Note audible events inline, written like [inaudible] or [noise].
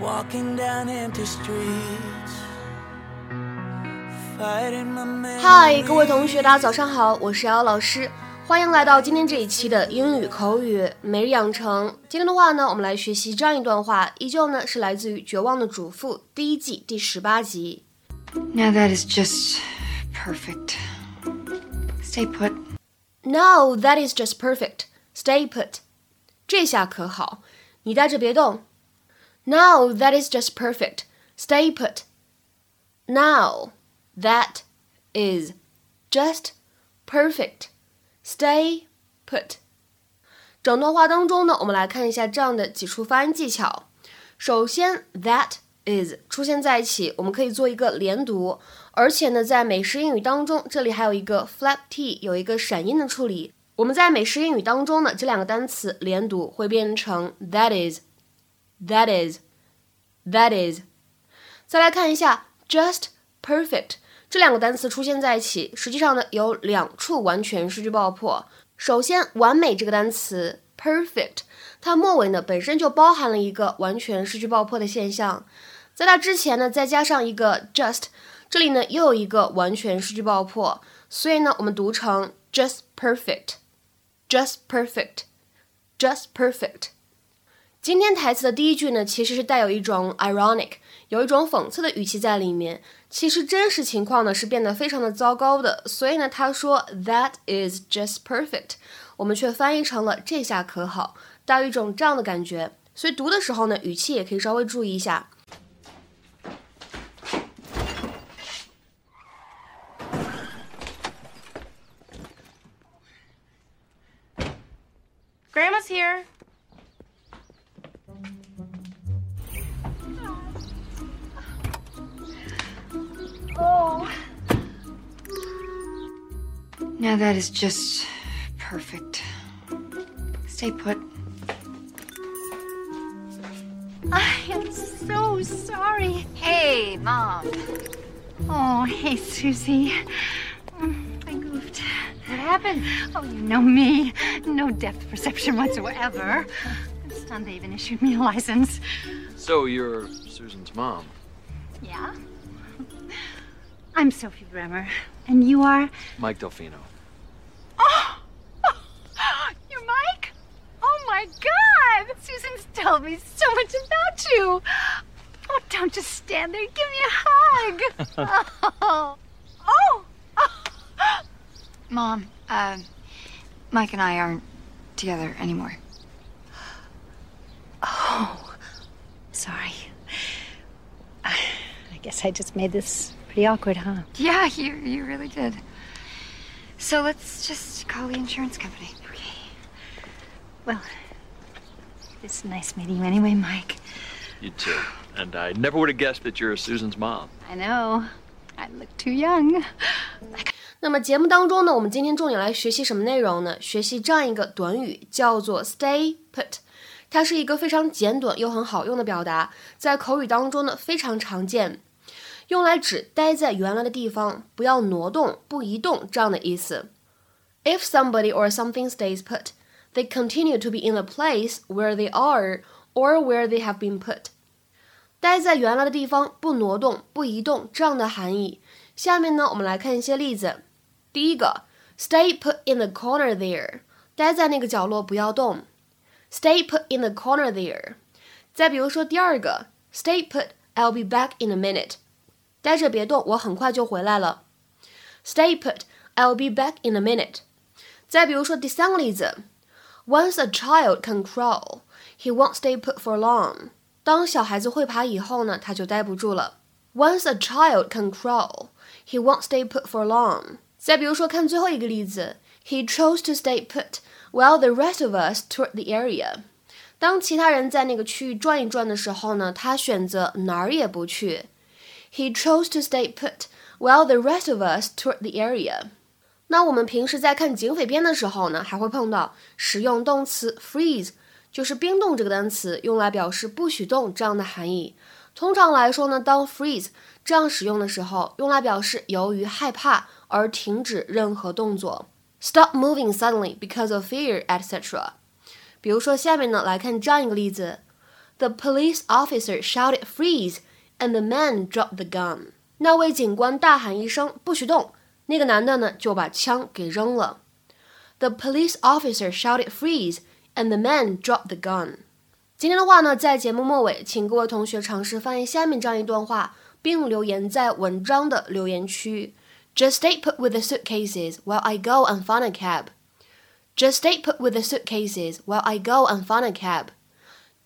walking down empty streets. Fighting. 嗨，各位同学，大家早上好，我是瑶瑶老师，欢迎来到今天这一期的英语口语每日养成。今天的话呢，我们来学习这样一段话，依旧呢是来自于《绝望的主妇》第一季第十八集。Now that is just perfect. Stay put. No, that is just perfect. Stay put. 这下可好，你待着别动。No, that is just perfect. Stay put. Now, that is just perfect. Stay put. 整段话当中呢，我们来看一下这样的几处发音技巧。首先，that is 出现在一起，我们可以做一个连读，而且呢，在美式英语当中，这里还有一个 flap t，有一个闪音的处理。我们在美式英语当中呢，这两个单词连读会变成 that is，that That is，that is。再来看一下 just perfect 这两个单词出现在一起，实际上呢有两处完全失去爆破。首先，完美这个单词 perfect，它末尾呢本身就包含了一个完全失去爆破的现象，在它之前呢再加上一个 just，这里呢又有一个完全失去爆破，所以呢我们读成 just perfect，just perfect，just perfect。今天台词的第一句呢，其实是带有一种 ironic，有一种讽刺的语气在里面。其实真实情况呢是变得非常的糟糕的，所以呢他说 that is just perfect，我们却翻译成了这下可好，带有一种这样的感觉。所以读的时候呢，语气也可以稍微注意一下。Now that is just perfect. Stay put. I am so sorry. Hey, Mom. Oh, hey, Susie. Mm, I goofed. What happened? Oh, you know me. No depth perception whatsoever. I'm stunned they even issued me a license. So you're Susan's mom. Yeah? I'm Sophie Bremmer. And you are? Mike Delfino. Oh! [laughs] You're Mike? Oh my god! Susan's told me so much about you. Oh, don't just stand there. Give me a hug. [laughs] oh. Oh. Mom, uh, Mike and I aren't together anymore. Oh. Sorry. [sighs] I guess I just made this pretty awkward, huh? Yeah, you you really did. So let's just call the insurance company. Okay. Well, it's nice meeting you anyway, Mike. You too. And I never would have guessed that you're Susan's mom. I know. I look too young. [laughs] 那么节目当中呢，我们今天重点来学习什么内容呢？学习这样一个短语，叫做 stay put。它是一个非常简短又很好用的表达，在口语当中呢非常常见， 用来指待在原来的地方，不要挪动、不移动这样的意思。If somebody or something stays put, they continue to be in the place where they are or where they have been put。待在原来的地方，不挪动、不移动这样的含义。下面呢，我们来看一些例子。第一个，stay put in the corner there，待在那个角落不要动。Stay put in the corner there。再比如说第二个，stay put，I'll be back in a minute。 待着别动，我很快就回来了。Stay put，I'll be back in a minute。再比如说第三个例子，Once a child can crawl, he won't stay put for long。当小孩子会爬以后呢，他就待不住了。Once a child can crawl, he won't stay put for long。再比如说，看最后一个例子，He chose to stay put while the rest of us toured the area。当其他人在那个区域转一转的时候呢，他选择哪儿也不去。He chose to stay put while the rest of us toured the area。那我们平时在看警匪片的时候呢，还会碰到使用动词 freeze，就是冰冻这个单词，用来表示不许动这样的含义。通常来说呢，当 freeze 这样使用的时候，用来表示由于害怕而停止任何动作，stop moving suddenly because of fear, etc. 比如说，下面呢来看这样一个例子 The police officer shouted freeze, and the man dropped the gun. 那位警官大喊一声不许动，那个男的呢就把枪给扔了。The police officer shouted freeze, and the man dropped the gun. 今天的话呢，在节目末尾，请各位同学尝试翻译下面这样一段话，并留言在文章的留言区。Just stay put with the suitcases while I go and find a cab. Just stay put with the suitcases while I go and find a cab.